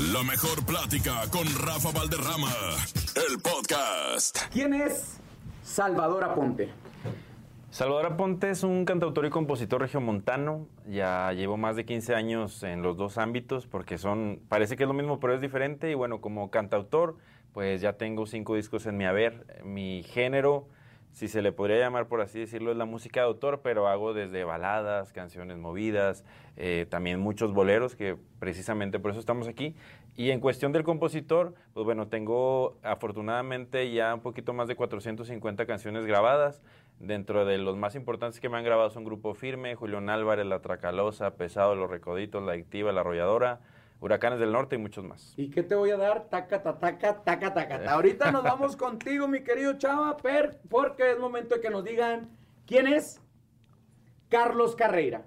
La mejor plática con Rafa Valderrama, el podcast. ¿Quién es Salvador Aponte? Salvador Aponte es un cantautor y compositor regiomontano. Ya llevo más de 15 años en los dos ámbitos porque son, parece que es lo mismo, pero es diferente. Y bueno, como cantautor, pues ya tengo cinco discos en mi haber. Mi género si se le podría llamar por así decirlo, es la música de autor, pero hago desde baladas, canciones movidas, eh, también muchos boleros, que precisamente por eso estamos aquí. Y en cuestión del compositor, pues bueno, tengo afortunadamente ya un poquito más de 450 canciones grabadas. Dentro de los más importantes que me han grabado son Grupo Firme, Julián Álvarez, La Tracalosa, Pesado, Los Recoditos, La Activa, La Arrolladora. Huracanes del Norte y muchos más. ¿Y qué te voy a dar? Taca, taca, taca, taca. Ahorita nos vamos contigo, mi querido Chava, per, porque es momento de que nos digan quién es Carlos Carreira.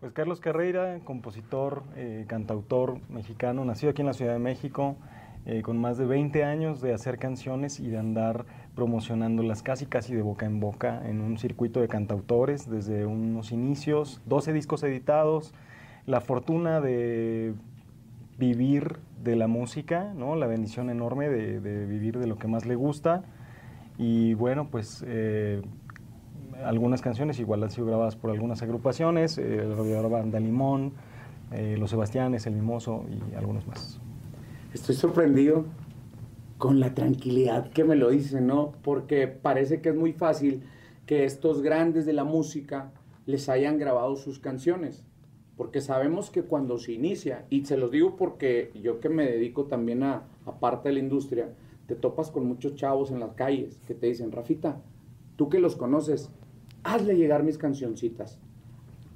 Pues Carlos Carreira, compositor, eh, cantautor mexicano, nacido aquí en la Ciudad de México, eh, con más de 20 años de hacer canciones y de andar promocionándolas casi casi de boca en boca en un circuito de cantautores desde unos inicios, 12 discos editados, la fortuna de vivir de la música, ¿no? La bendición enorme de, vivir de lo que más le gusta. Y bueno, pues eh, algunas canciones igual han sido grabadas por algunas agrupaciones, eh, el rodeador Banda Limón, eh, Los Sebastianes, El Mimoso y algunos más. Estoy sorprendido con la tranquilidad que me lo dicen, ¿no? Porque parece que es muy fácil que estos grandes de la música les hayan grabado sus canciones porque sabemos que cuando se inicia, y se los digo porque yo que me dedico también a, parte de la industria, te topas con muchos chavos en las calles que te dicen, Rafita, tú que los conoces, hazle llegar mis cancioncitas.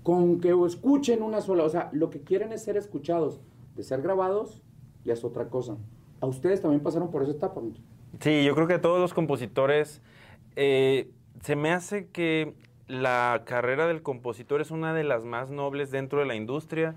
Con que escuchen una sola, o sea, lo que quieren es ser escuchados, de ser grabados ya es otra cosa. ¿A ustedes también pasaron por esa etapa? Sí, yo creo que todos los compositores, eh, se me hace que la carrera del compositor es una de las más nobles dentro de la industria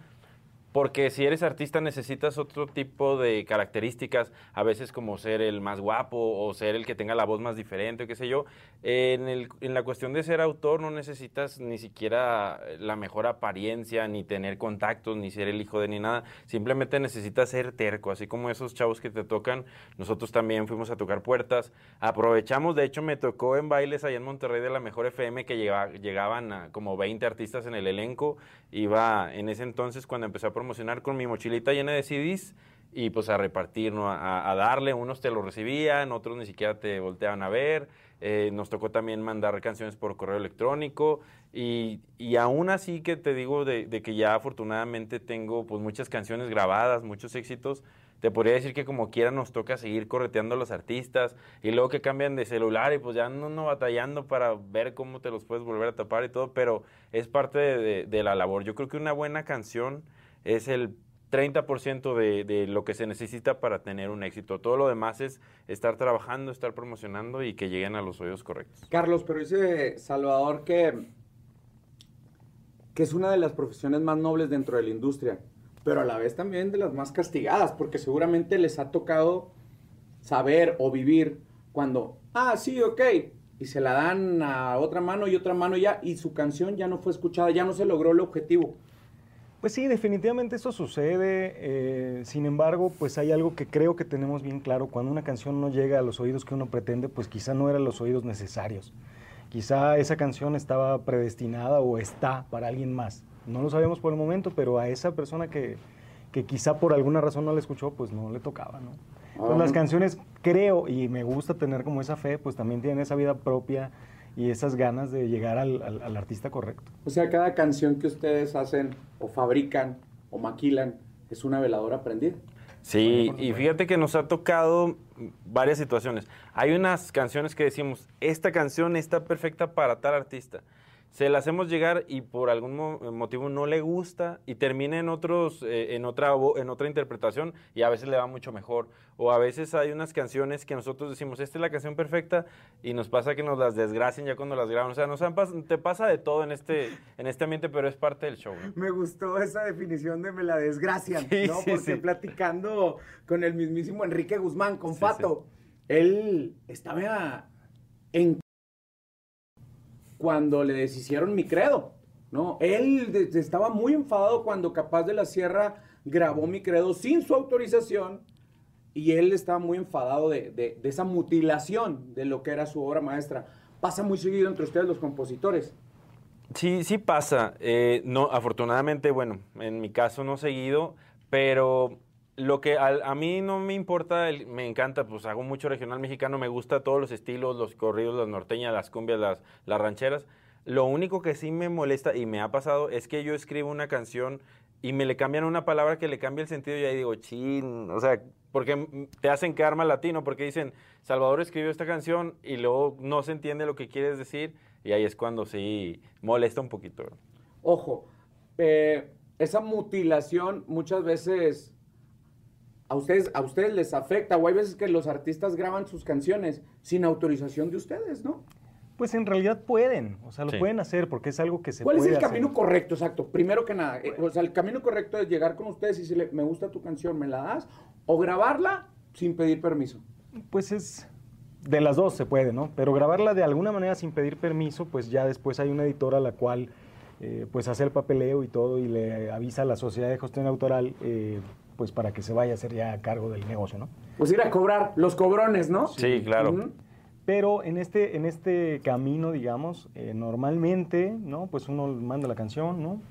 porque si eres artista necesitas otro tipo de características, a veces como ser el más guapo o ser el que tenga la voz más diferente o qué sé yo. En, el, la cuestión de ser autor no necesitas ni siquiera la mejor apariencia, ni tener contactos, ni ser el hijo de ni nada. Simplemente necesitas ser terco, así como esos chavos que te tocan. Nosotros también fuimos a tocar puertas. Aprovechamos, de hecho me tocó en bailes allá en Monterrey de la Mejor FM que llegaban a como 20 artistas en el elenco. Iba en ese entonces cuando empecé a promocionar con mi mochilita llena de CDs y pues a repartir, ¿no? a, darle. Unos te lo recibían, otros ni siquiera te volteaban a ver. Eh, nos tocó también mandar canciones por correo electrónico y, y aún así que te digo de, de, que ya afortunadamente tengo pues muchas canciones grabadas, muchos éxitos. Te podría decir que como quiera nos toca seguir correteando a los artistas y luego que cambian de celular y pues ya no, no batallando para ver cómo te los puedes volver a tapar y todo, pero es parte de, de la labor. Yo creo que una buena canción es el 30% de, de, lo que se necesita para tener un éxito. Todo lo demás es estar trabajando, estar promocionando y que lleguen a los oídos correctos. Carlos, pero dice Salvador que, que es una de las profesiones más nobles dentro de la industria, pero a la vez también de las más castigadas, porque seguramente les ha tocado saber o vivir cuando, ah, sí, ok, y se la dan a otra mano y otra mano ya, y su canción ya no fue escuchada, ya no se logró el objetivo. Pues sí, definitivamente eso sucede. Eh, sin embargo, pues hay algo que creo que tenemos bien claro. Cuando una canción no llega a los oídos que uno pretende, pues quizá no eran los oídos necesarios. Quizá esa canción estaba predestinada o está para alguien más. No lo sabemos por el momento, pero a esa persona que, que quizá por alguna razón no la escuchó, pues no le tocaba, ¿no? Entonces, las canciones creo, y me gusta tener como esa fe, pues también tienen esa vida propia y esas ganas de llegar al, artista correcto. O sea, cada canción que ustedes hacen o fabrican o maquilan es una veladora prendida. Sí, y fíjate que nos ha tocado varias situaciones. Hay unas canciones que decimos, esta canción está perfecta para tal artista se la hacemos llegar y por algún motivo no le gusta y termina en otros eh, en otra en otra interpretación y a veces le va mucho mejor. O a veces hay unas canciones que nosotros decimos esta es la canción perfecta y nos pasa que nos las desgracian ya cuando las graban. O sea nos te pasa de todo en este en este ambiente pero es parte del show me gustó esa definición de me la desgracian no porque platicando con el mismísimo Enrique Guzmán con Fato él estaba en cuando le deshicieron mi credo. ¿no? Él estaba muy enfadado cuando Capaz de la Sierra grabó mi credo sin su autorización y él estaba muy enfadado de, de- esa mutilación de lo que era su obra maestra. Pasa muy seguido entre ustedes los compositores. Sí, sí pasa. Eh, no, afortunadamente, bueno, en mi caso no seguido, pero lo que al- a, mí no me importa, el- me encanta, pues hago mucho regional mexicano, me gusta todos los estilos, los corridos, las norteñas, las cumbias, las, las rancheras. Lo único que sí me molesta y me ha pasado es que yo escribo una canción y me le cambian una palabra que le cambia el sentido y ahí digo, chin, o sea, porque te hacen quedar mal latino, porque dicen, Salvador escribió esta canción y luego no se entiende lo que quieres decir y ahí es cuando sí molesta un poquito. Ojo, eh, esa mutilación muchas veces a ustedes, a ustedes les afecta, o hay veces que los artistas graban sus canciones sin autorización de ustedes, ¿no? Pues en realidad pueden, o sea, lo Sí. pueden hacer porque es algo que se ¿Cuál es puede el hacer. camino correcto, exacto? Primero que nada, eh, o sea, el camino correcto es llegar con ustedes y decirle, me gusta tu canción, ¿me la das? O grabarla sin pedir permiso. Pues es de las dos se puede, ¿no? Pero grabarla de alguna manera sin pedir permiso, pues ya después hay una editora a la cual eh, pues hace el papeleo y todo y le avisa a la sociedad de gestión autoral eh, pues para que se vaya a hacer ya a cargo del negocio, ¿no? Pues ir a cobrar los cobrones, ¿no? Sí, claro. Pero en este, en este camino, digamos, eh, normalmente, ¿no? Pues uno manda la canción, ¿no?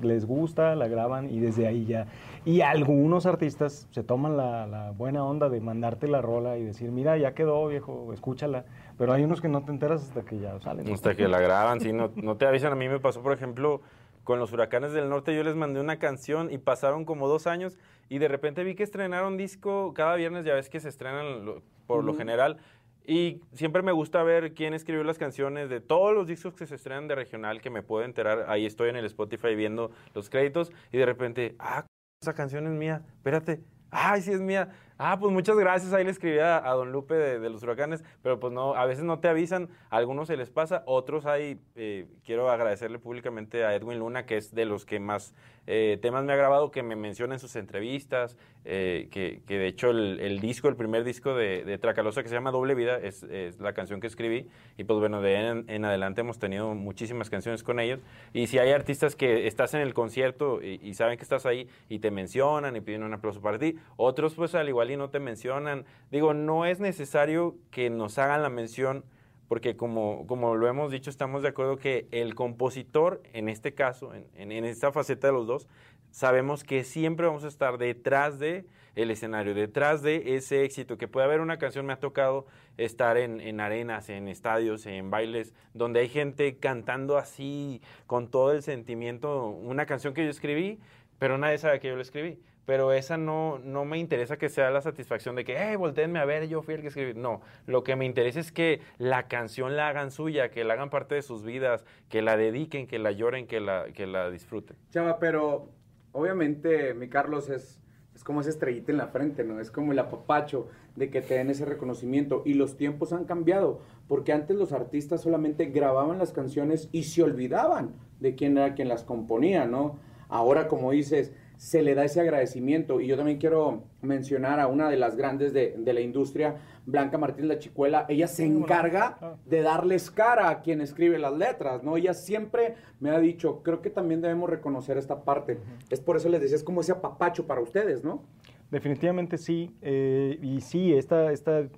Les gusta, la graban y desde ahí ya. Y algunos artistas se toman la, la buena onda de mandarte la rola y decir, mira, ya quedó, viejo, escúchala. Pero hay unos que no te enteras hasta que ya salen. ¿no? Hasta que la graban, sí, no, no te avisan. A mí me pasó, por ejemplo, con los huracanes del norte, yo les mandé una canción y pasaron como dos años y de repente vi que estrenaron disco cada viernes, ya ves que se estrenan lo- por lo general. Y siempre me gusta ver quién escribió las canciones de todos los discos que se estrenan de regional, que me puedo enterar. Ahí estoy en el Spotify viendo los créditos y de repente, ah, esa canción es mía, espérate. Ay, sí es mía. Ah, pues muchas gracias. Ahí le escribí a, a don Lupe de, de los huracanes, pero pues no, a veces no te avisan, a algunos se les pasa, otros hay, eh, quiero agradecerle públicamente a Edwin Luna, que es de los que más eh, temas me ha grabado, que me menciona en sus entrevistas, eh, que, que de hecho el, el disco, el primer disco de, de Tracalosa que se llama Doble Vida, es, es la canción que escribí, y pues bueno, de en, en adelante hemos tenido muchísimas canciones con ellos, y si hay artistas que estás en el concierto y, y saben que estás ahí y te mencionan y piden un aplauso para ti, otros pues al igual y no te mencionan, digo, no es necesario que nos hagan la mención, porque como, como lo hemos dicho, estamos de acuerdo que el compositor, en este caso, en, en- en esta faceta de los dos, sabemos que siempre vamos a estar detrás de el escenario, detrás de ese éxito, que puede haber una canción, me ha tocado estar en, en arenas, en estadios, en bailes, donde hay gente cantando así, con todo el sentimiento, una canción que yo escribí, pero nadie sabe que yo la escribí. Pero esa no, no me interesa que sea la satisfacción de que, hey, volteenme a ver, yo fui el que escribí. No, lo que me interesa es que la canción la hagan suya, que la hagan parte de sus vidas, que la dediquen, que la lloren, que la, que la disfruten. Chava, pero obviamente mi Carlos es, es como esa estrellita en la frente, ¿no? Es como el apapacho de que te den ese reconocimiento. Y los tiempos han cambiado, porque antes los artistas solamente grababan las canciones y se olvidaban de quién era quien las componía, ¿no? Ahora, como dices, se le da ese agradecimiento. Y yo también quiero mencionar a una de las grandes de, de la industria, Blanca Martínez La Chicuela. Ella se encarga de darles cara a quien escribe las letras, ¿no? Ella siempre me ha dicho, creo que también debemos reconocer esta parte. Es por eso les decía, es como ese apapacho para ustedes, ¿no? Definitivamente sí. eh, y sí, esta, esta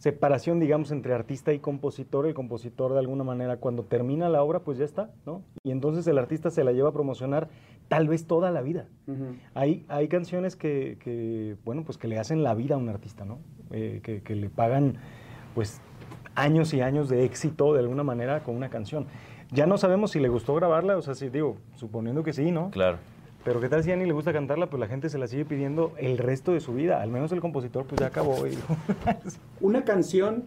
separación, digamos, entre artista y compositor, el compositor de alguna manera cuando termina la obra, pues ya está, ¿no? Y entonces el artista se la lleva a promocionar tal vez toda la vida. Hay, hay canciones que, que, bueno, pues que le hacen la vida a un artista, ¿no? Eh, que, que le pagan, pues, años y años de éxito de alguna manera con una canción. Ya no sabemos si le gustó grabarla, o sea, si digo, suponiendo que sí, ¿no? Claro. Pero qué tal si ya ni le gusta cantarla, pues la gente se la sigue pidiendo el resto de su vida. Al menos el compositor pues ya acabó. y Una canción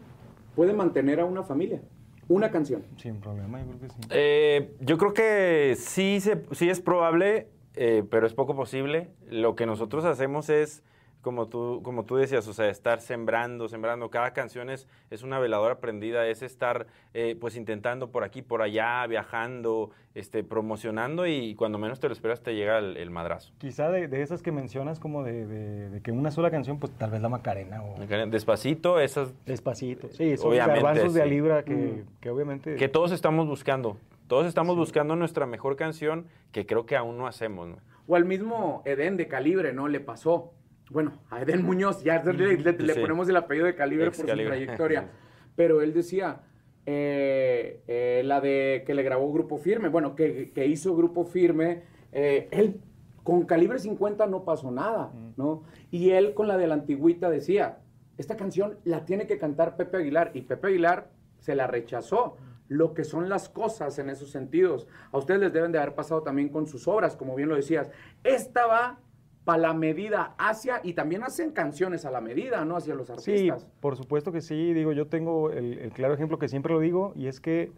puede mantener a una familia. Una canción. Sin problema, yo creo que sí. Eh, yo creo que sí, se, sí es probable, eh, pero es poco posible. Lo que nosotros hacemos es, como tú, como tú decías, o sea, estar sembrando, sembrando. Cada canción es, es una veladora prendida, es estar eh, pues intentando por aquí, por allá, viajando, este, promocionando y cuando menos te lo esperas te llega el, el madrazo. Quizá de, de esas que mencionas como de, de- de que una sola canción, pues tal vez la Macarena o Despacito, esas Despacito. Sí, son Obviamente, garbanzos de a sí. libra que, que obviamente... que todos estamos buscando. Todos estamos buscando nuestra mejor canción que creo que aún no hacemos, ¿no? O al mismo Eden de Calibre, ¿no? Le pasó. Bueno, a Eden Muñoz, ya le, le- le Sí. ponemos el apellido de Calibre por su trayectoria. Pero él decía, eh, eh, la de que le grabó Grupo Firme, bueno, que, que hizo Grupo Firme, eh, él con Calibre 50 no pasó nada, ¿no? Y él con la de la antigüita decía, esta canción la tiene que cantar Pepe Aguilar, y Pepe Aguilar se la rechazó. Lo que son las cosas en esos sentidos. A ustedes les deben de haber pasado también con sus obras, como bien lo decías. Esta va para la medida hacia, y también hacen canciones a la medida, ¿no? Hacia los Sí, artistas. por supuesto que sí. Digo, yo tengo el, el claro ejemplo que siempre lo digo, y es que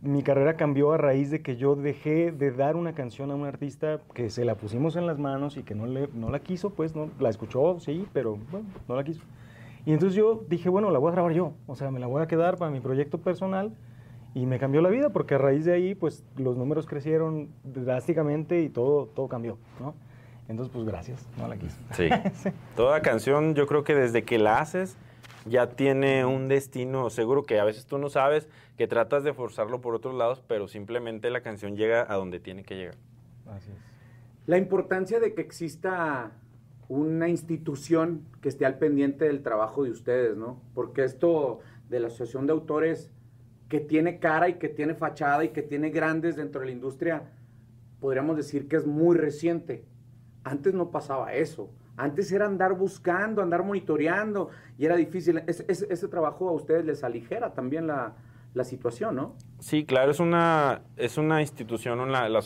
mi carrera cambió a raíz de que yo dejé de dar una canción a un artista que se la pusimos en las manos y que no, le, no la quiso, pues, no, la escuchó, sí, pero bueno, no la quiso. Y entonces yo dije, bueno, la voy a grabar yo, o sea, me la voy a quedar para mi proyecto personal y me cambió la vida porque a raíz de ahí, pues, los números crecieron drásticamente y todo, todo cambió, ¿no? Entonces, pues, gracias, no la quiso. Sí. Toda canción, yo creo que desde que la haces, ya tiene un destino seguro que a veces tú no sabes, que tratas de forzarlo por otros lados, pero simplemente la canción llega a donde tiene que llegar. Así es. La importancia de que exista una institución que esté al pendiente del trabajo de ustedes, ¿no? Porque esto de la Asociación de Autores, que tiene cara y que tiene fachada y que tiene grandes dentro de la industria, podríamos decir que es muy reciente. Antes no pasaba eso. Antes era andar buscando, andar monitoreando y era difícil. Es- es- ese trabajo a ustedes les aligera también la, situación, ¿no? Sí, claro, es una, es una institución, la, la,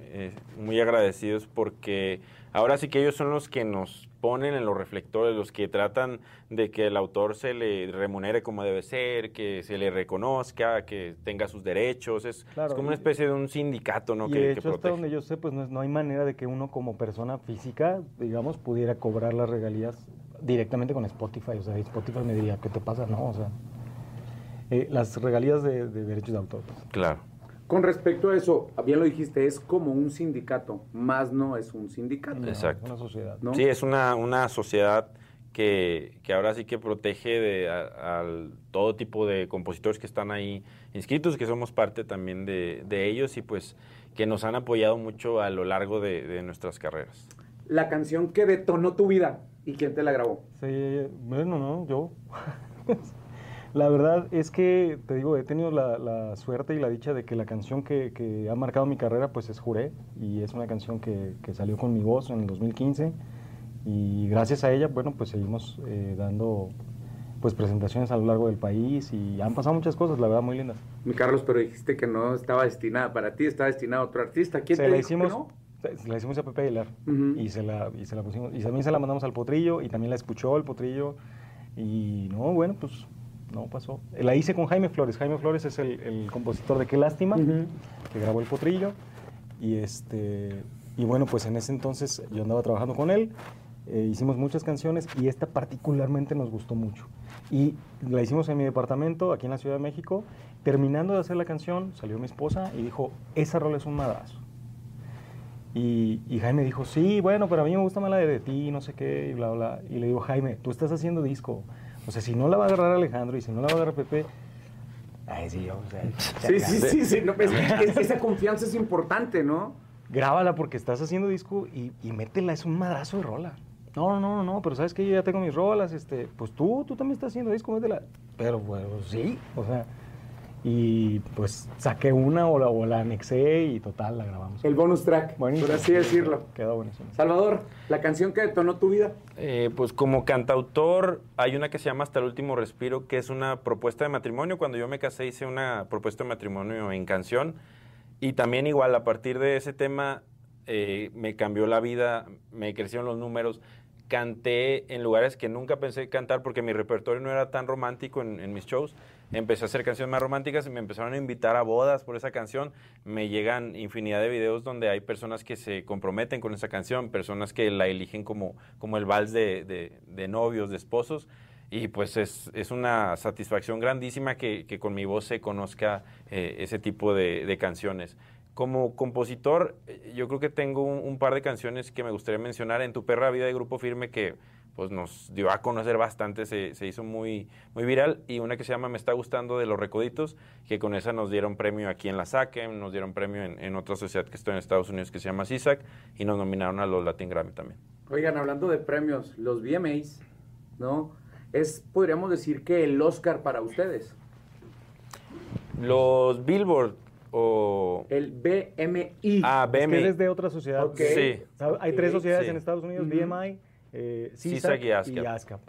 eh, muy agradecidos porque ahora sí que ellos son los que nos ponen en los reflectores, los que tratan de que el autor se le remunere como debe ser, que se le reconozca, que tenga sus derechos. Es, Claro, es como una especie de un sindicato ¿no? y que, de que hecho, hasta protege. donde yo sé, pues no, es- no hay manera de que uno como persona física, digamos, pudiera cobrar las regalías directamente con Spotify. O sea, Spotify me diría, ¿qué te pasa? No, o sea, eh, las regalías de, de derechos de autor. pues. Claro. Con respecto a eso, bien lo dijiste, es como un sindicato, más no es un sindicato. No, Exacto. es Una sociedad. ¿no? Sí, es una, una sociedad que, que ahora sí que protege de, a- al todo tipo de compositores que están ahí inscritos, que somos parte también de, de ellos y pues que nos han apoyado mucho a lo largo de, de nuestras carreras. La canción que detonó tu vida y quién te la grabó. Sí, bueno, no, yo. la verdad es que, te digo, he tenido la, la suerte y la dicha de que la canción que, que ha marcado mi carrera, pues es Juré, y es una canción que, que salió con mi voz en el 2015, y gracias a ella, bueno, pues seguimos eh, dando pues presentaciones a lo largo del país, y han pasado muchas cosas, la verdad, muy lindas. Mi Carlos, pero dijiste que no estaba destinada para ti, estaba destinada a otro artista. ¿Quién Se te la dijo que hicimos, no? se la hicimos a Pepe Aguilar, y, se la, y se la pusimos, y también se la mandamos al Potrillo, y también la escuchó el Potrillo, y no, bueno, pues no pasó. La hice con Jaime Flores, Jaime Flores es el, el compositor de Qué Lástima, que grabó el Potrillo, y este, y bueno, pues en ese entonces yo andaba trabajando con él, eh, hicimos muchas canciones, y esta particularmente nos gustó mucho. Y la hicimos en mi departamento, aquí en la Ciudad de México, terminando de hacer la canción, salió mi esposa y dijo, esa rola es un madrazo. Y, y Jaime dijo, sí, bueno, pero a mí me gusta más la de, de ti, no sé qué, y bla, bla. Y le digo, Jaime, tú estás haciendo disco. O sea, si no la va a agarrar Alejandro y si no la va a agarrar Pepe, ay, sí, o sea, Sí, sí, sí, sí. no, es- es- esa confianza es importante, ¿no? grábala porque estás haciendo disco y, y métela, es un madrazo de rola. No, no, no, no, pero sabes que yo ya tengo mis rolas, este, pues tú, tú también estás haciendo disco, métela. Pero, bueno, sí, o sea, y pues saqué una o la, o la anexé y total, la grabamos. El bonus track, Buenísimo. por así decirlo. Quedó buenísimo. Salvador, la canción que detonó tu vida. Eh, pues como cantautor hay una que se llama Hasta el último respiro, que es una propuesta de matrimonio. Cuando yo me casé hice una propuesta de matrimonio en canción y también igual a partir de ese tema eh, me cambió la vida, me crecieron los números. Canté en lugares que nunca pensé cantar porque mi repertorio no era tan romántico en, en mis shows. Empecé a hacer canciones más románticas y me empezaron a invitar a bodas por esa canción. Me llegan infinidad de videos donde hay personas que se comprometen con esa canción, personas que la eligen como, como el vals de, de- de novios, de esposos. Y pues es, es una satisfacción grandísima que, que con mi voz se conozca eh, ese tipo de, de canciones. Como compositor, eh, yo creo que tengo un, un par de canciones que me gustaría mencionar. En Tu perra vida de Grupo Firme, que pues nos dio a conocer bastante, se, se, hizo muy, muy viral. Y una que se llama Me está gustando de los Recoditos, que con esa nos dieron premio aquí en la SACEM, nos dieron premio en, en otra sociedad que está en Estados Unidos que se llama CISAC, y nos nominaron a los Latin Grammy también. Oigan, hablando de premios, los VMAs, ¿no? Es, podríamos decir que el Oscar para ustedes. Los Billboard o... El BMI. Ah, BMI. Es que eres de otra sociedad. Sí. Hay tres sociedades Sí. en Estados Unidos, Ujú. BMI, eh, CISAC CISAC y ASCAP.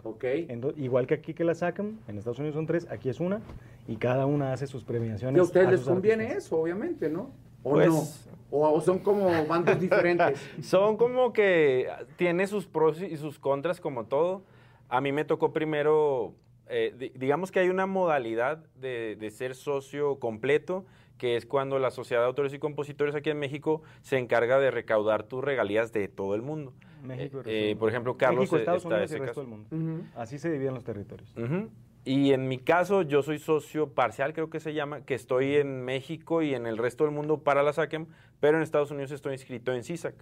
y igual que aquí que la sacan, en Estados Unidos son tres, aquí es una, y cada una hace sus premiaciones. Y a ustedes a les conviene artistas. eso, obviamente, ¿no? ¿O Pues- no? O, o son como bandos diferentes. Son como que tiene sus pros y sus contras como todo. A mí me tocó primero, eh, di- digamos que hay una modalidad de, de ser socio completo, que es cuando la Sociedad de Autores y Compositores aquí en México se encarga de recaudar tus regalías de todo el mundo. México y Eh, eh, por ejemplo, Carlos México, Estados está Unidos y ese el resto caso. del mundo. Así se dividen los territorios. Y en mi caso, yo soy socio parcial, creo que se llama, que estoy en México y en el resto del mundo para la SACEM, pero en Estados Unidos estoy inscrito en CISAC.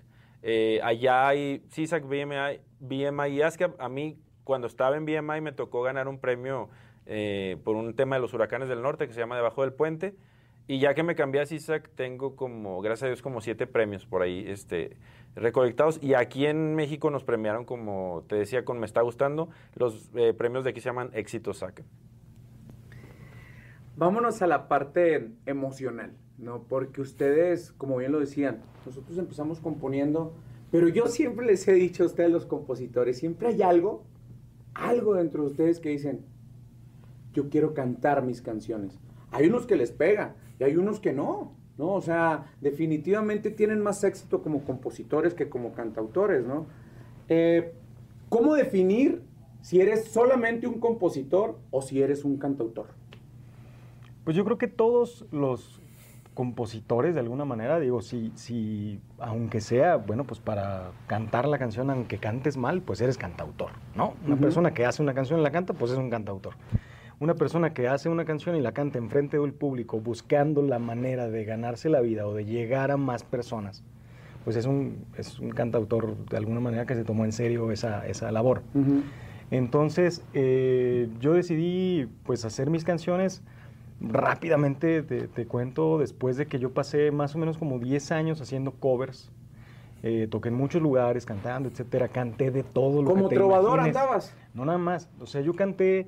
Eh, allá hay CISAC, BMI, BMI y ASCAP. A mí, cuando estaba en BMI, me tocó ganar un premio eh, por un tema de los huracanes del norte que se llama Debajo del Puente. Y ya que me cambié a CISAC, tengo como, gracias a Dios, como siete premios por ahí este, recolectados. Y aquí en México nos premiaron, como te decía, con Me Está Gustando, los eh, premios de aquí se llaman Éxito SAC. Vámonos a la parte emocional, ¿no? Porque ustedes, como bien lo decían, nosotros empezamos componiendo, pero yo siempre les he dicho a ustedes, los compositores, siempre hay algo, algo dentro de ustedes que dicen, yo quiero cantar mis canciones. Hay unos que les pega y hay unos que no, ¿no? O sea, definitivamente tienen más éxito como compositores que como cantautores, ¿no? Eh, ¿Cómo definir si eres solamente un compositor o si eres un cantautor? Pues yo creo que todos los compositores, de alguna manera, digo, si, si aunque sea, bueno, pues para cantar la canción, aunque cantes mal, pues eres cantautor, ¿no? Una persona que hace una canción y la canta, pues es un cantautor. Una persona que hace una canción y la canta enfrente del público, buscando la manera de ganarse la vida o de llegar a más personas, pues es un, es un cantautor de alguna manera que se tomó en serio esa, esa labor. Entonces, eh, yo decidí pues hacer mis canciones rápidamente, te, te cuento, después de que yo pasé más o menos como 10 años haciendo covers, eh, toqué en muchos lugares, cantando, etcétera, canté de todo lo Como que te trovador imagines. andabas. No nada más, o sea, yo canté,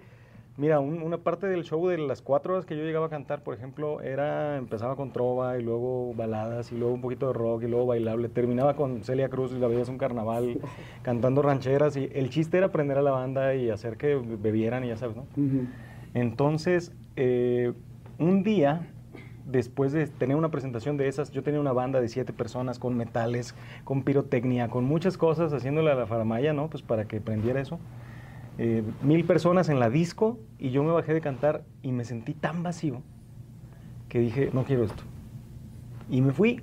mira, un- una parte del show de las cuatro horas que yo llegaba a cantar, por ejemplo, era, empezaba con trova y luego baladas y luego un poquito de rock y luego bailable, terminaba con Celia Cruz y la veías un carnaval cantando rancheras y el chiste era aprender a la banda y hacer que bebieran y ya sabes, ¿no? Entonces, eh, un día, después de tener una presentación de esas, yo tenía una banda de siete personas con metales, con pirotecnia, con muchas cosas, haciéndole a la faramaya, ¿no? Pues para que prendiera eso. Eh, mil personas en la disco y yo me bajé de cantar y me sentí tan vacío que dije, no quiero esto. Y me fui.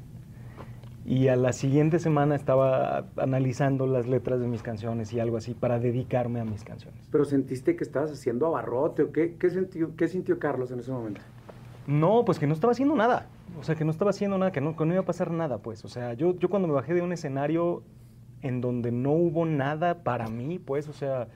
Y a la siguiente semana estaba analizando las letras de mis canciones y algo así para dedicarme a mis canciones. Pero sentiste que estabas haciendo abarrote o qué, qué, sintió, qué sintió Carlos en ese momento? No, pues que no estaba haciendo nada. O sea, que no estaba haciendo nada, que no, que no iba a pasar nada, pues. O sea, yo, yo cuando me bajé de un escenario en donde no hubo nada para mí, pues, o sea,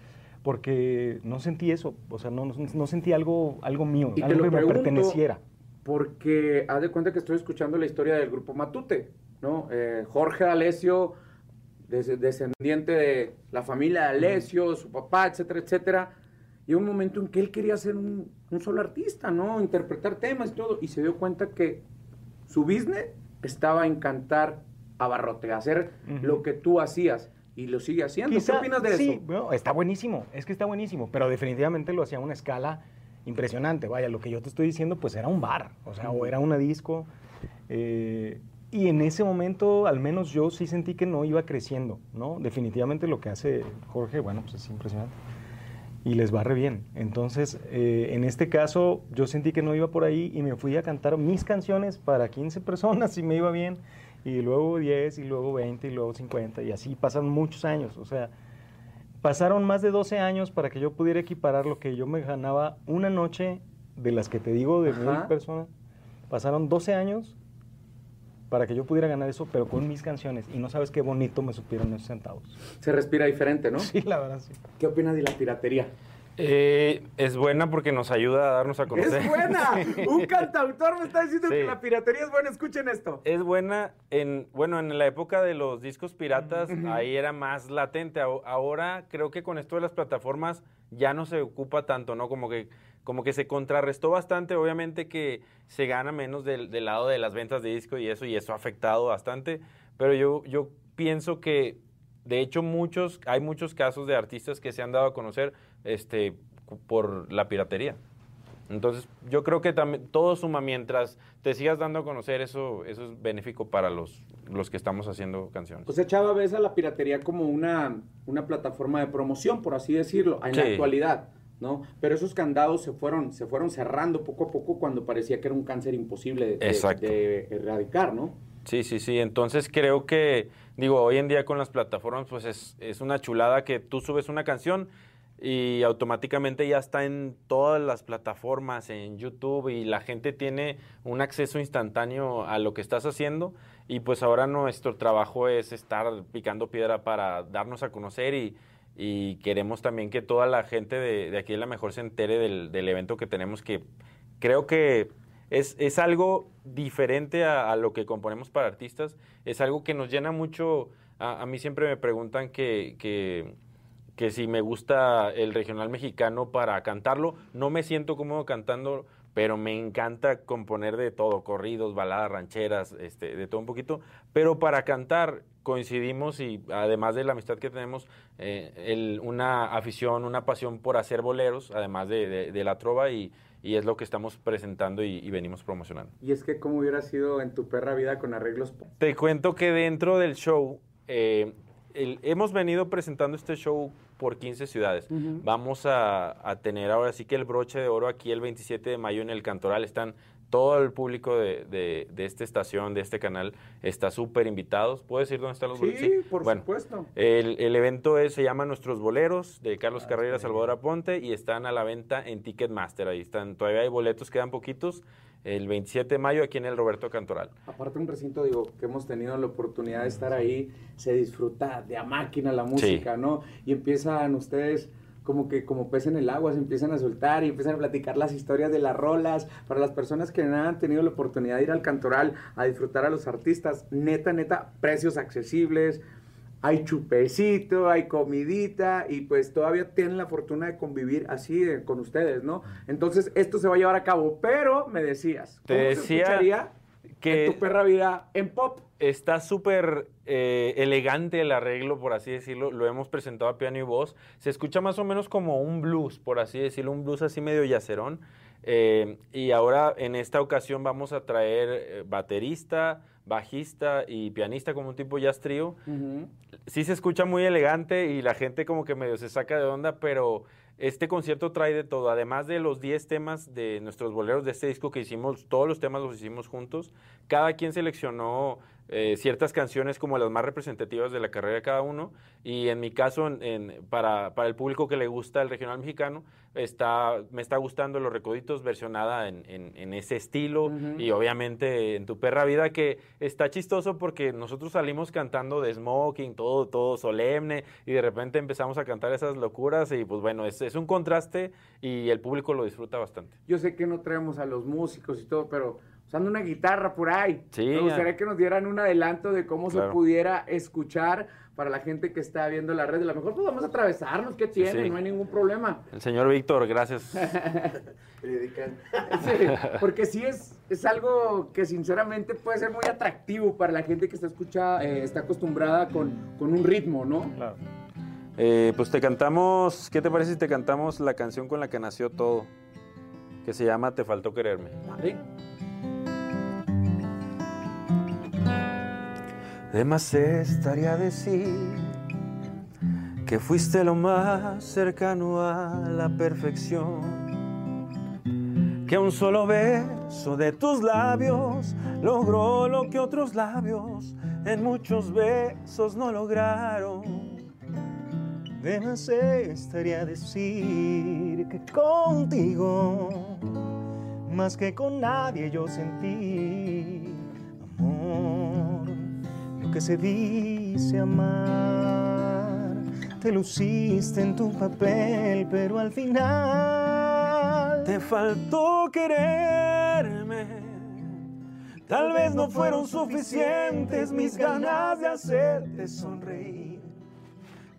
porque no sentí eso. O sea, no, no, no sentí algo, algo mío, Y algo que me perteneciera. Porque haz de cuenta que estoy escuchando la historia del grupo Matute, ¿no? Eh, Jorge Alesio, des- descendiente de la familia de Alesio, su papá, etcétera, etcétera. Y un momento en que él quería ser un, un solo artista, ¿no? Interpretar temas y todo. Y se dio cuenta que su business estaba en cantar abarrote, hacer lo que tú hacías. Y lo sigue haciendo. ¿Qué Quizá- opinas de sí, eso? bueno, está buenísimo, es que está buenísimo, pero definitivamente lo hacía a una escala impresionante. Vaya, lo que yo te estoy diciendo, pues era un bar, o sea, o era una disco. eh, y en ese momento, al menos yo sí sentí que no iba creciendo, ¿no? Definitivamente lo que hace Jorge, bueno, pues es impresionante. Y les va re bien. Entonces, eh, en este caso, yo sentí que no iba por ahí y me fui a cantar mis canciones para 15 personas y me iba bien. Y luego 10 y luego 20 y luego 50 y así pasan muchos años. O sea, pasaron más de 12 años para que yo pudiera equiparar lo que yo me ganaba una noche de las que te digo de mil personas. Pasaron 12 años para que yo pudiera ganar eso, pero con mis canciones. Y no sabes qué bonito me supieron esos centavos. Se respira diferente, ¿no? Sí, la verdad, sí. ¿Qué opinas de la piratería? Eh, es buena porque nos ayuda a darnos a conocer. ¡Es buena! Un cantautor me está diciendo Sí. que la piratería es buena. Escuchen esto. Es buena en, bueno, en la época de los discos piratas, ahí era más latente. Ahora- Ahora creo que con esto de las plataformas ya no se ocupa tanto, ¿no? Como que, como que se contrarrestó bastante. Obviamente que se gana menos del, del lado de las ventas de disco y eso, y eso ha afectado bastante. Pero yo, yo pienso que, de hecho, muchos, hay muchos casos de artistas que se han dado a conocer este, por la piratería. Entonces, yo creo que también todo suma mientras te sigas dando a conocer eso, eso es benéfico para los, los que estamos haciendo canciones. O sea, Chava, ves a la piratería como una, una plataforma de promoción, por así decirlo, en la Sí. actualidad, ¿no? Pero esos candados se fueron, se fueron cerrando poco a poco cuando parecía que era un cáncer imposible de, de- Exacto. de erradicar, ¿no? Sí, sí, sí. Entonces creo que, digo, hoy en día con las plataformas, pues es, es una chulada que tú subes una canción y automáticamente ya está en todas las plataformas, en YouTube, y la gente tiene un acceso instantáneo a lo que estás haciendo. Y pues ahora nuestro trabajo es estar picando piedra para darnos a conocer y, y queremos también que toda la gente de, de aquí de la mejor se entere del, del evento que tenemos, que creo que es, es algo diferente a, a lo que componemos para artistas, es algo que nos llena mucho. A, a mí siempre me preguntan que, que, que si me gusta el regional mexicano para cantarlo, no me siento cómodo cantando, pero me encanta componer de todo, corridos, baladas, rancheras, este, de todo un poquito, pero para cantar coincidimos y además de la amistad que tenemos, eh, el- una afición, una pasión por hacer boleros, además de, de- de la trova y, y es lo que estamos presentando y, y venimos promocionando. Y es que cómo hubiera sido en tu perra vida con arreglos. Te cuento que dentro del show, eh, el- hemos venido presentando este show por 15 ciudades. Vamos a, a tener ahora sí que el broche de oro aquí el 27 de mayo en el Cantoral. Están todo el público de, de- de esta estación, de este canal, está súper invitados. ¿Puedes decir dónde están los boletos? Sí, por Bueno, supuesto. El, el evento es- se llama Nuestros Boleros de Carlos Ah, Carrera, Salvador Aponte y están a la venta en Ticketmaster. Ahí están, todavía hay boletos, quedan poquitos. El 27 de mayo aquí en el Roberto Cantoral. Aparte un recinto, digo, que hemos tenido la oportunidad de estar ahí, se disfruta de a máquina la música, ¿no? Y empiezan ustedes como que como pez en el agua, se empiezan a soltar y empiezan a platicar las historias de las rolas. Para las personas que no han tenido la oportunidad de ir al cantoral a disfrutar a los artistas, neta, neta, precios accesibles, hay chupecito, hay comidita y pues todavía tienen la fortuna de convivir así eh, con ustedes, ¿no? Entonces esto se va a llevar a cabo, pero me decías, Te ¿cómo se decía escucharía que- en tu perra vida en pop? Está súper eh, elegante el arreglo, por así decirlo. Lo hemos presentado a piano y voz. Se escucha más o menos como un blues, por así decirlo, un blues así medio yacerón. Eh, y ahora en esta ocasión vamos a traer eh, baterista, bajista y pianista como un tipo jazz trío. Sí se escucha muy elegante y la gente como que medio se saca de onda, pero este concierto trae de todo. Además de los 10 temas de nuestros boleros de este disco que hicimos, todos los temas los hicimos juntos. Cada quien seleccionó eh, ciertas canciones como las más representativas de la carrera de cada uno. Y en mi caso, en- en- para, para el público que le gusta el regional mexicano, está, me está gustando Los Recoditos versionada en, ese estilo. Y obviamente en tu perra vida que está chistoso porque nosotros salimos cantando de smoking, todo, todo solemne, y de repente empezamos a cantar esas locuras y pues bueno, es, es un contraste y el público lo disfruta bastante. Yo sé que no traemos a los músicos y todo, pero usando una guitarra por ahí. Sí, Me gustaría que nos dieran un adelanto de cómo se pudiera escuchar para la gente que está viendo la red. A lo mejor pues vamos a atravesarnos, ¿qué tiene? sí. No hay ningún problema. El señor Víctor, gracias. Sí, porque sí es, es algo que sinceramente puede ser muy atractivo para la gente que está escucha, eh, está acostumbrada con, con un ritmo, ¿no? Claro. Eh, pues te cantamos, ¿qué te parece si te cantamos la canción con la que nació todo? Que se llama Te faltó quererme. Vale. De más estaría decir que fuiste lo más cercano a la perfección. Que un solo beso de tus labios logró lo que otros labios en muchos besos no lograron. De más estaría decir que contigo, más que con nadie yo sentí amor. Que se dice amar. Te luciste en tu papel, pero al final Te faltó quererme. Tal vez no fueron suficientes mis ganas de hacerte sonreír.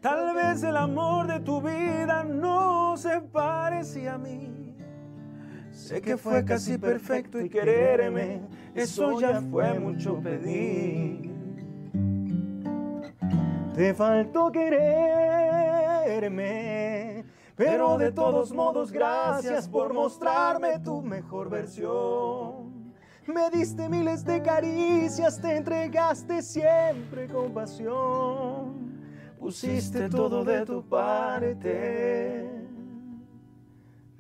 Tal vez el amor de tu vida no se parecía a mí. Sé que fue casi perfecto y quererme, eso ya fue mucho pedir. Te faltó quererme, pero de todos modos gracias por mostrarme tu mejor versión. Me diste miles de caricias, te entregaste siempre con pasión. Pusiste todo de tu parte,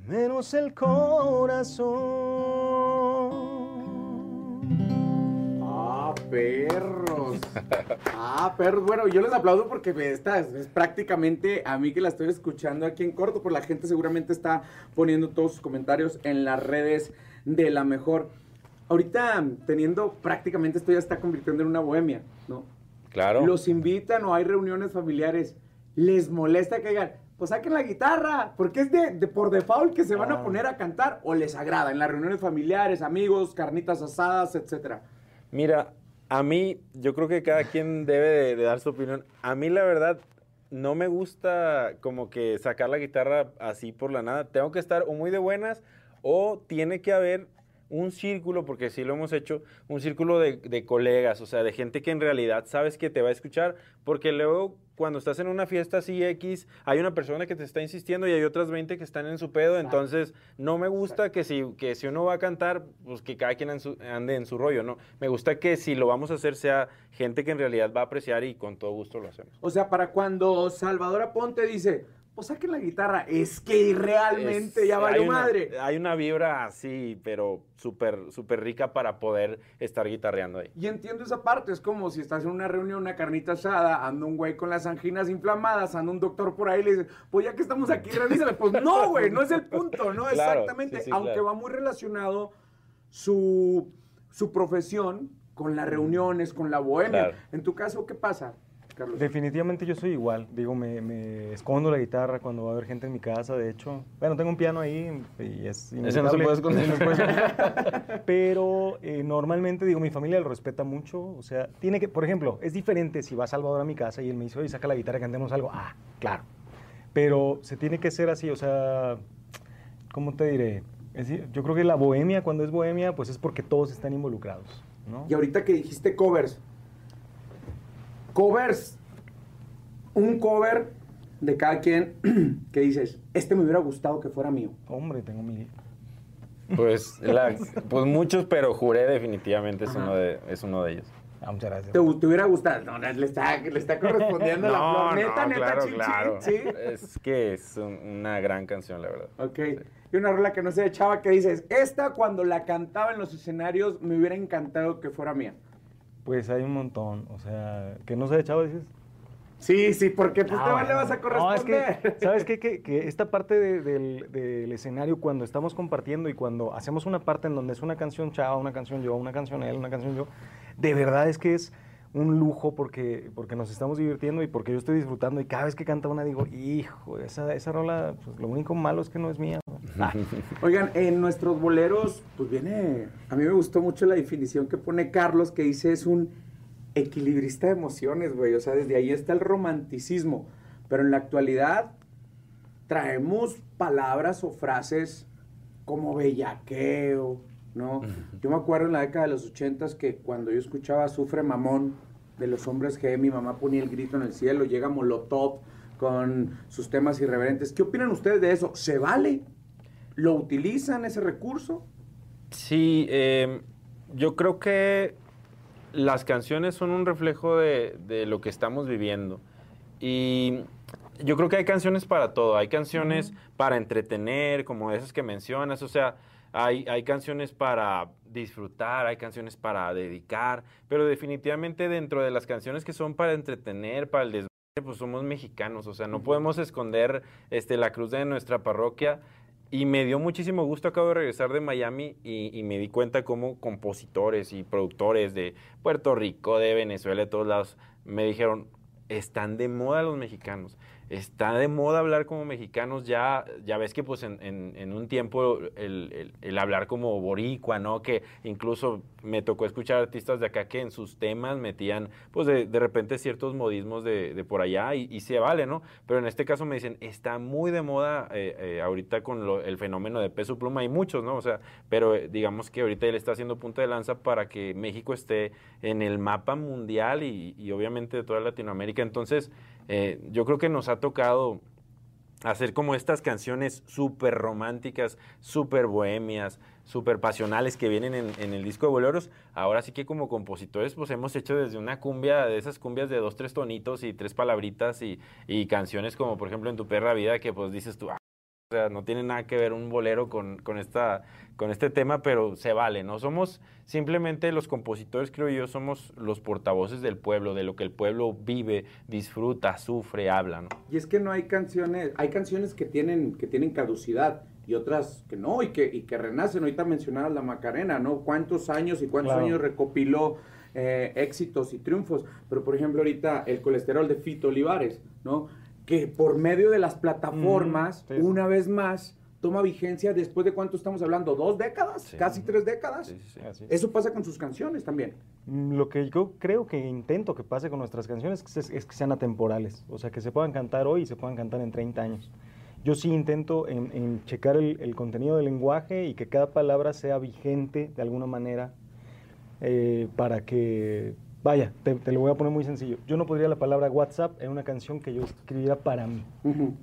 menos el corazón. Perros. Ah, perros. Bueno, yo les aplaudo porque esta es, es prácticamente a mí que la estoy escuchando aquí en corto, pues la gente seguramente está poniendo todos sus comentarios en las redes de la mejor. Ahorita teniendo prácticamente esto ya está convirtiendo en una bohemia, ¿no? Claro. Los invitan o hay reuniones familiares, les molesta que digan, pues saquen la guitarra, porque es de, de por default que se van a Ah. poner a cantar o les agrada en las reuniones familiares, amigos, carnitas asadas, etcétera. Mira, a mí, yo creo que cada quien debe de, dar su opinión. A mí, la verdad, no me gusta como que sacar la guitarra así por la nada. Tengo que estar o muy de buenas o tiene que haber un círculo, porque sí lo hemos hecho, un círculo de, de colegas, o sea, de gente que en realidad sabes que te va a escuchar, porque luego cuando estás en una fiesta así X, hay una persona que te está insistiendo y hay otras 20 que están en su pedo, entonces no me gusta que si, que si uno va a cantar, pues que cada quien en su- ande en su rollo, ¿no? Me gusta que si lo vamos a hacer sea gente que en realidad va a apreciar y con todo gusto lo hacemos. O sea, para cuando Salvador Aponte dice, pues saquen la guitarra, es que realmente Es- ya valió hay una- madre. Hay una vibra así, pero súper, súper rica para poder estar guitarreando ahí. Y entiendo esa parte, es como si estás en una reunión, una carnita asada, anda un güey con las anginas inflamadas, anda un doctor por ahí y le dice, pues ya que estamos aquí, realízale. Pues no, güey, no es el punto, ¿no? Claro, Exactamente. sí, sí, Aunque claro. va muy relacionado su, su profesión con las reuniones, con la bohemia. Claro. En tu caso, ¿qué pasa, Carlos? Definitivamente yo soy igual. Digo, me, me escondo la guitarra cuando va a haber gente en mi casa, de hecho. Bueno, tengo un piano ahí y es Ese no se puede esconder. Pero eh, normalmente, digo, mi familia lo respeta mucho. O sea, tiene que, por ejemplo, es diferente si va Salvador a mi casa y él me dice, oye, saca la guitarra, cantemos algo. Ah, claro. Pero se tiene que ser así, o sea, ¿cómo te diré? Es decir, yo creo que la bohemia, cuando es bohemia, pues es porque todos están involucrados, ¿no? Y ahorita que dijiste covers, covers, un cover de cada quien que dices, este me hubiera gustado que fuera mío. Hombre, tengo mi... Pues, la- pues muchos, pero juré definitivamente es Ajá. uno, de, es uno de ellos. Ah, muchas gracias. ¿Te, te hubiera gustado? No, le está, le está correspondiendo la flor. Neta, neta, claro, chin, chin, claro. ¿sí? Es que es un- una gran canción, la verdad. Ok. Y una rola que no sé de chava que dices, esta cuando la cantaba en los escenarios me hubiera encantado que fuera mía. Pues hay un montón, o sea, que no se ha echado, dices. Sí, sí, porque pues Ah, te bueno. le vas a No, corresponder. es que, ¿sabes qué? Que, que esta parte de- del, del escenario, cuando estamos compartiendo y cuando hacemos una parte en donde es una canción chava, una canción yo, una canción él, una canción yo, de verdad es que es un lujo porque, porque nos estamos divirtiendo y porque yo estoy disfrutando y cada vez que canta una digo, hijo, esa, esa rola, pues, lo único malo es que no es mía. Oigan, en nuestros boleros, pues viene, a mí me gustó mucho la definición que pone Carlos, que dice es un equilibrista de emociones, güey. O sea, desde ahí está el romanticismo. Pero en la actualidad traemos palabras o frases como bellaqueo, ¿no? Yo me acuerdo en la década de los ochentas que cuando yo escuchaba Sufre Mamón de los hombres G, mi mamá ponía el grito en el cielo, llega Molotov con sus temas irreverentes. ¿Qué opinan ustedes de eso? ¿Se vale? ¿Lo utilizan ese recurso? Sí, eh, yo creo que las canciones son un reflejo de, de lo que estamos viviendo. Y yo creo que hay canciones para todo. Hay canciones para entretener, como esas que mencionas. O sea, hay, hay canciones para disfrutar, hay canciones para dedicar. Pero definitivamente dentro de las canciones que son para entretener, para el desmadre, pues somos mexicanos. O sea, no podemos esconder este, la cruz de nuestra parroquia Y me dio muchísimo gusto, acabo de regresar de Miami y, y me di cuenta cómo compositores y productores de Puerto Rico, de Venezuela, de todos lados, me dijeron, están de moda los mexicanos está de moda hablar como mexicanos, ya, ya ves que pues en, en, un tiempo el, el, hablar como boricua, ¿no? Que incluso me tocó escuchar artistas de acá que en sus temas metían pues de, de repente ciertos modismos de, de por allá y, y, se vale, ¿no? Pero en este caso me dicen, está muy de moda eh, eh, ahorita con lo, el fenómeno de peso pluma, hay muchos, ¿no? O sea, pero eh, digamos que ahorita él está haciendo punta de lanza para que México esté en el mapa mundial y, y obviamente de toda Latinoamérica. Entonces, eh, yo creo que nos ha tocado hacer como estas canciones súper románticas, súper bohemias, súper pasionales que vienen en, el disco de boleros. Ahora sí que como compositores pues hemos hecho desde una cumbia, de esas cumbias de dos, tres tonitos y tres palabritas y, y canciones como por ejemplo en Tu Perra Vida que pues dices tú, o sea, no tiene nada que ver un bolero con, con, esta, con este tema, pero se vale, ¿no? Somos simplemente los compositores, creo yo, somos los portavoces del pueblo, de lo que el pueblo vive, disfruta, sufre, habla, ¿no? Y es que no hay canciones, hay canciones que tienen, que tienen caducidad y otras que no, y que, y que renacen. Ahorita mencionabas la Macarena, ¿no? ¿Cuántos años y cuántos claro. años recopiló eh, éxitos y triunfos? Pero, por ejemplo, ahorita el colesterol de Fito Olivares, ¿no? Que por medio de las plataformas, mm, sí. una vez más, toma vigencia después de cuánto estamos hablando, dos décadas, sí. casi tres décadas. Sí, Eso pasa con sus canciones también. Mm, lo que yo creo que intento que pase con nuestras canciones es, es, que sean atemporales, o sea, que se puedan cantar hoy y se puedan cantar en 30 años. Yo sí intento en, en checar el, el, contenido del lenguaje y que cada palabra sea vigente de alguna manera eh, para que Vaya, te, te, lo voy a poner muy sencillo. Yo no podría la palabra WhatsApp en una canción que yo escribiera para mí. Uh -huh.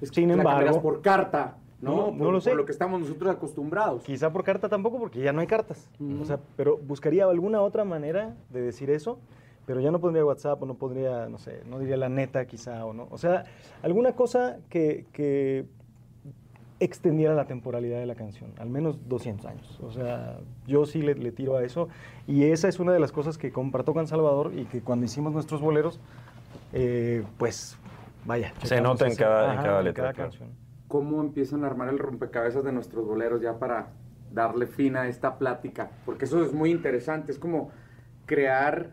es Sin embargo, por carta, ¿no? No, por, lo sé. Por lo que estamos nosotros acostumbrados. Quizá por carta tampoco, porque ya no hay cartas. Uh -huh. O sea, pero buscaría alguna otra manera de decir eso, pero ya no pondría WhatsApp o no podría, no sé, no diría la neta quizá o no. O sea, alguna cosa que, que extendiera la temporalidad de la canción, al menos 200 años. O sea, yo sí le, le, tiro a eso. Y esa es una de las cosas que comparto con Salvador y que cuando hicimos nuestros boleros, eh, pues, vaya. Se nota en cada, ajá, en cada letra. En cada canción. ¿Cómo empiezan a armar el rompecabezas de nuestros boleros ya para darle fin a esta plática? Porque eso es muy interesante. Es como crear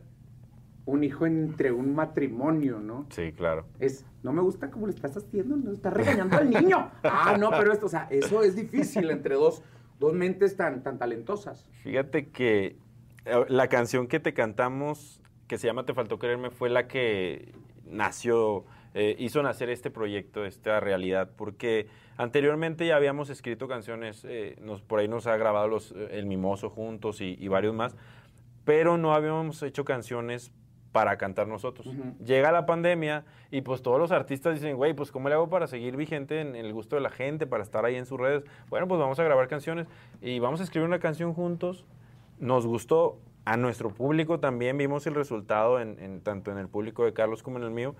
un hijo entre un matrimonio, ¿no? Sí, claro. Es, no me gusta cómo le estás haciendo, no estás regañando al niño. Ah, no, pero esto, o sea, eso es difícil entre dos, dos mentes tan, tan talentosas. Fíjate que eh, la canción que te cantamos, que se llama Te faltó quererme, fue la que nació, eh, hizo nacer este proyecto, esta realidad, porque anteriormente ya habíamos escrito canciones, eh, nos, por ahí nos ha grabado los, El Mimoso juntos y, y varios más, pero no habíamos hecho canciones para cantar nosotros. Uh -huh. Llega la pandemia y pues todos los artistas dicen, güey, pues ¿cómo le hago para seguir vigente en, el gusto de la gente, para estar ahí en sus redes? Bueno, pues vamos a grabar canciones y vamos a escribir una canción juntos. Nos gustó a nuestro público también, vimos el resultado en, en tanto en el público de Carlos como en el mío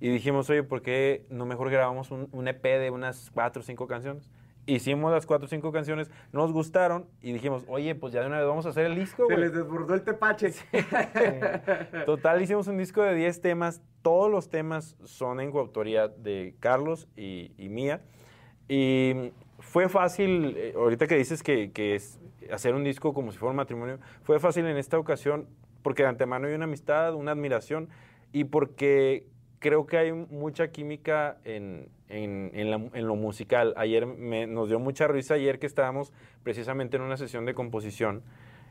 y dijimos, oye, ¿por qué no mejor grabamos un, un EP de unas cuatro o cinco canciones? Hicimos las cuatro o cinco canciones, nos gustaron y dijimos, oye, pues ya de una vez vamos a hacer el disco. Se wey. les desbordó el tepache. Sí. Total, hicimos un disco de 10 temas. Todos los temas son en coautoría de Carlos y, y mía. Y fue fácil, eh, ahorita que dices que, que, es hacer un disco como si fuera un matrimonio, fue fácil en esta ocasión porque de antemano hay una amistad, una admiración y porque creo que hay mucha química en, en, en, la, en lo musical. Ayer me, nos dio mucha risa ayer que estábamos precisamente en una sesión de composición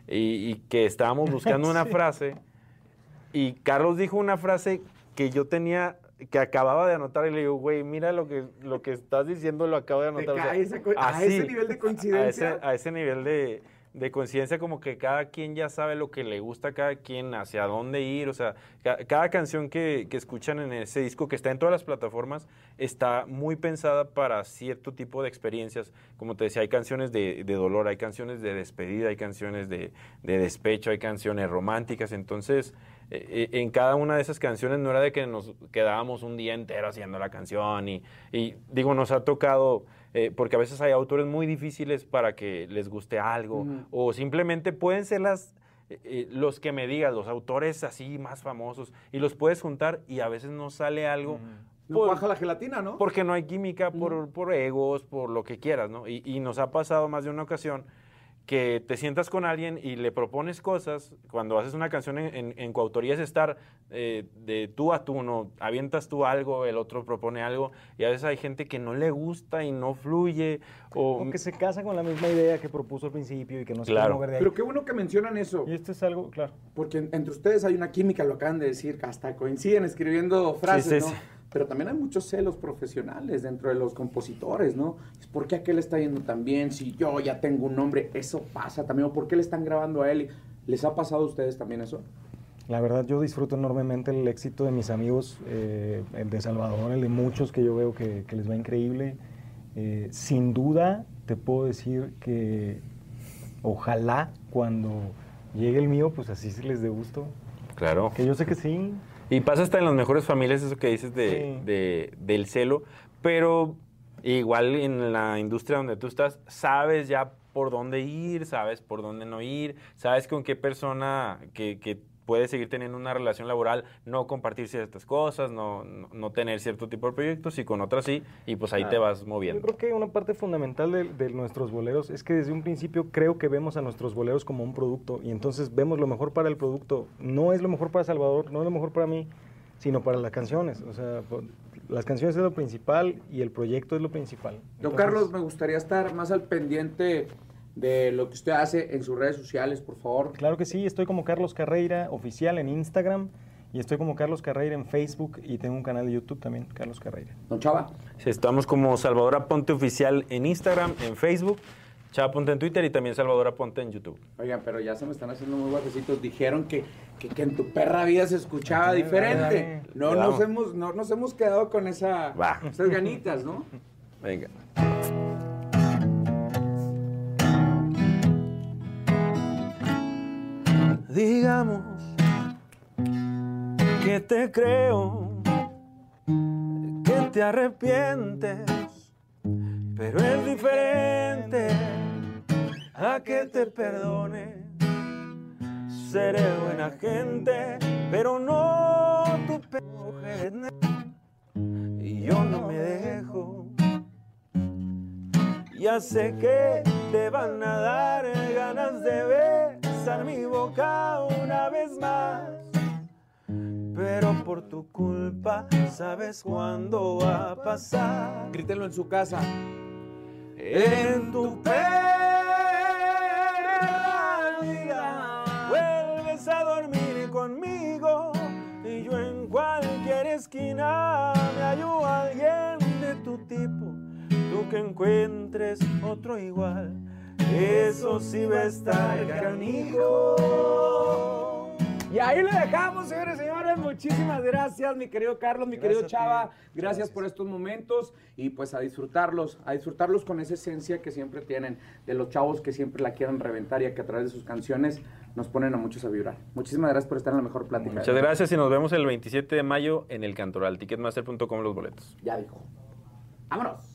y, y que estábamos buscando una frase y Carlos dijo una frase que yo tenía que acababa de anotar y le digo, güey, mira lo que, lo que estás diciendo, lo acabo de anotar. O sea, a, ese, a así, ese nivel de coincidencia. A ese, a ese nivel de, de coincidencia como que cada quien ya sabe lo que le gusta a cada quien, hacia dónde ir, o sea, ca cada canción que, que, escuchan en ese disco, que está en todas las plataformas, está muy pensada para cierto tipo de experiencias, como te decía, hay canciones de, de dolor, hay canciones de despedida, hay canciones de, de despecho, hay canciones románticas, entonces en cada una de esas canciones no era de que nos quedábamos un día entero haciendo la canción y, y digo, nos ha tocado eh, porque a veces hay autores muy difíciles para que les guste algo, o simplemente pueden ser las, eh, eh, los que me digas, los autores así más famosos, y los puedes juntar y a veces no sale algo. Por- baja la gelatina, ¿no? Porque no hay química, por, por egos, por lo que quieras, ¿no? Y, y nos ha pasado más de una ocasión que te sientas con alguien y le propones cosas, cuando haces una canción en, en- en coautoría es estar eh, de tú a tú, ¿no? Avientas tú algo, el otro propone algo, y a veces hay gente que no le gusta y no fluye, o... O que se casa con la misma idea que propuso al principio y que no se Claro. puede mover de ahí. Pero qué bueno que mencionan eso. Y esto es algo, claro. Porque en- entre ustedes hay una química, lo acaban de decir, hasta coinciden escribiendo frases, sí, ¿no? sí. Pero también hay muchos celos profesionales dentro de los compositores, ¿no? Es ¿Por qué aquel está yendo tan bien? Si yo ya tengo un nombre, eso pasa también. ¿O por qué le están grabando a él? ¿Les ha pasado a ustedes también eso? La verdad, yo disfruto enormemente el éxito de mis amigos, eh, el de Salvador, el de muchos que yo veo que, que les va increíble. Eh, sin duda, te puedo decir que ojalá cuando llegue el mío, pues así se les dé gusto. Claro. Que yo sé que sí. Y pasa hasta en las mejores familias eso que dices de, Sí. de- del celo, pero igual en la industria donde tú estás, sabes ya por dónde ir, sabes por dónde no ir, sabes con qué persona que, que puede seguir teniendo una relación laboral, no compartir ciertas cosas, no, no, no tener cierto tipo de proyectos y con otras sí, y pues ahí te vas Yo moviendo. creo que una parte fundamental de, de nuestros boleros es que desde un principio creo que vemos a nuestros boleros como un producto y entonces vemos lo mejor para el producto. No es lo mejor para Salvador, no es lo mejor para mí, sino para las canciones. O sea, las canciones es lo principal y el proyecto es lo principal. Yo, Entonces, Carlos, me gustaría estar más al pendiente de lo que usted hace en sus redes sociales, por favor. Claro que sí, estoy como Carlos Carreira oficial en Instagram y estoy como Carlos Carreira en Facebook y tengo un canal de YouTube también, Carlos Carreira. Don Chava. Sí, Estamos como Salvador Ponte Oficial en Instagram, en Facebook, Chava Ponte en Twitter y también Salvador Ponte en YouTube. Oigan, pero ya se me están haciendo muy guapecitos. Dijeron que, que, que en tu perra vida se escuchaba Dale, diferente. dale. No nos, hemos, no nos hemos quedado con esa, Va. esas ganitas, ¿no? Venga. Digamos que te creo, que te arrepientes, pero es diferente a que te perdone. Seré buena gente, pero no tu mujer. Y yo no me dejo. Ya sé que te van a dar ganas de besar mi boca una vez más. Pero por tu culpa, ¿sabes cuándo va a pasar? Grítenlo en su casa. En tu perra vida vuelves a dormir conmigo y yo en cualquier esquina me hallo a alguien de tu tipo. Tú que encuentres otro igual, eso sí va a estar canijo. Y ahí lo dejamos, señores y señores. Muchísimas gracias, mi querido Carlos, mi querido Gracias. Chava. Gracias por estos momentos y pues a disfrutarlos, a disfrutarlos con esa esencia que siempre tienen, de los chavos que siempre la quieren reventar y que a través de sus canciones nos ponen a muchos a vibrar. Muchísimas gracias por estar en la mejor plática. Muchas gracias y nos vemos el 27 de mayo en el Cantoral. Ticketmaster.com los boletos. Ya dijo. Vámonos.